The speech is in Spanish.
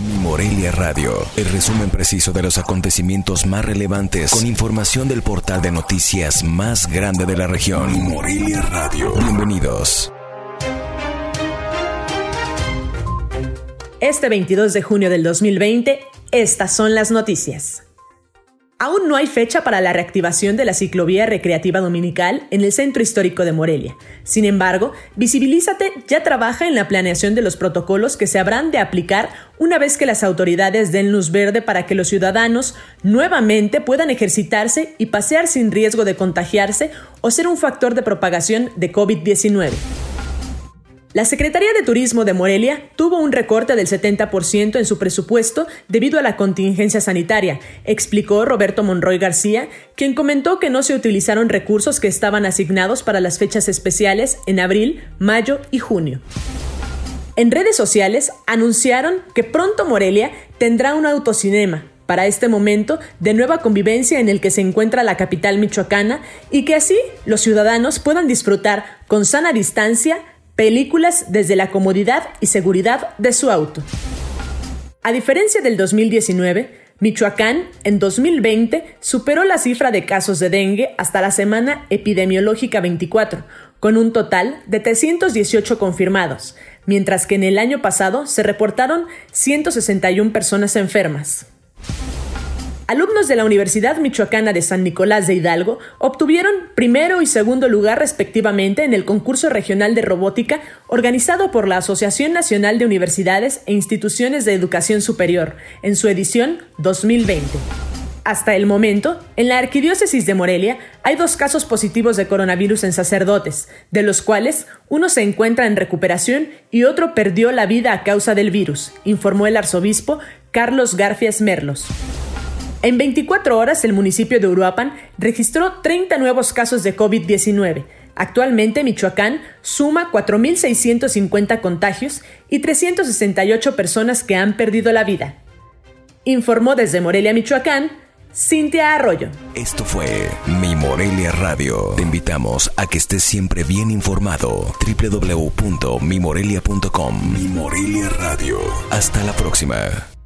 Mi Morelia Radio, el resumen preciso de los acontecimientos más relevantes con información del portal de noticias más grande de la región. Mi Morelia Radio. Bienvenidos. Este 22 de junio del 2020, estas son las noticias. Aún no hay fecha para la reactivación de la ciclovía recreativa dominical en el centro histórico de Morelia. Sin embargo, Visibilízate ya trabaja en la planeación de los protocolos que se habrán de aplicar una vez que las autoridades den luz verde para que los ciudadanos nuevamente puedan ejercitarse y pasear sin riesgo de contagiarse o ser un factor de propagación de COVID-19. La Secretaría de Turismo de Morelia tuvo un recorte del 70% en su presupuesto debido a la contingencia sanitaria, explicó Roberto Monroy García, quien comentó que no se utilizaron recursos que estaban asignados para las fechas especiales en abril, mayo y junio. En redes sociales anunciaron que pronto Morelia tendrá un autocinema, para este momento de nueva convivencia en el que se encuentra la capital michoacana y que así los ciudadanos puedan disfrutar con sana distancia películas desde la comodidad y seguridad de su auto. A diferencia del 2019, Michoacán en 2020 superó la cifra de casos de dengue hasta la semana epidemiológica 24, con un total de 318 confirmados, mientras que en el año pasado se reportaron 161 personas enfermas. Alumnos de la Universidad Michoacana de San Nicolás de Hidalgo obtuvieron primero y segundo lugar respectivamente en el concurso regional de robótica organizado por la Asociación Nacional de Universidades e Instituciones de Educación Superior en su edición 2020. Hasta el momento, en la Arquidiócesis de Morelia hay dos casos positivos de coronavirus en sacerdotes, de los cuales uno se encuentra en recuperación y otro perdió la vida a causa del virus, informó el arzobispo Carlos Garfias Merlos. En 24 horas, el municipio de Uruapan registró 30 nuevos casos de COVID-19. Actualmente, Michoacán suma 4.650 contagios y 368 personas que han perdido la vida. Informó desde Morelia, Michoacán, Cintia Arroyo. Esto fue Mi Morelia Radio. Te invitamos a que estés siempre bien informado. www.mimorelia.com Mi Morelia Radio. Hasta la próxima.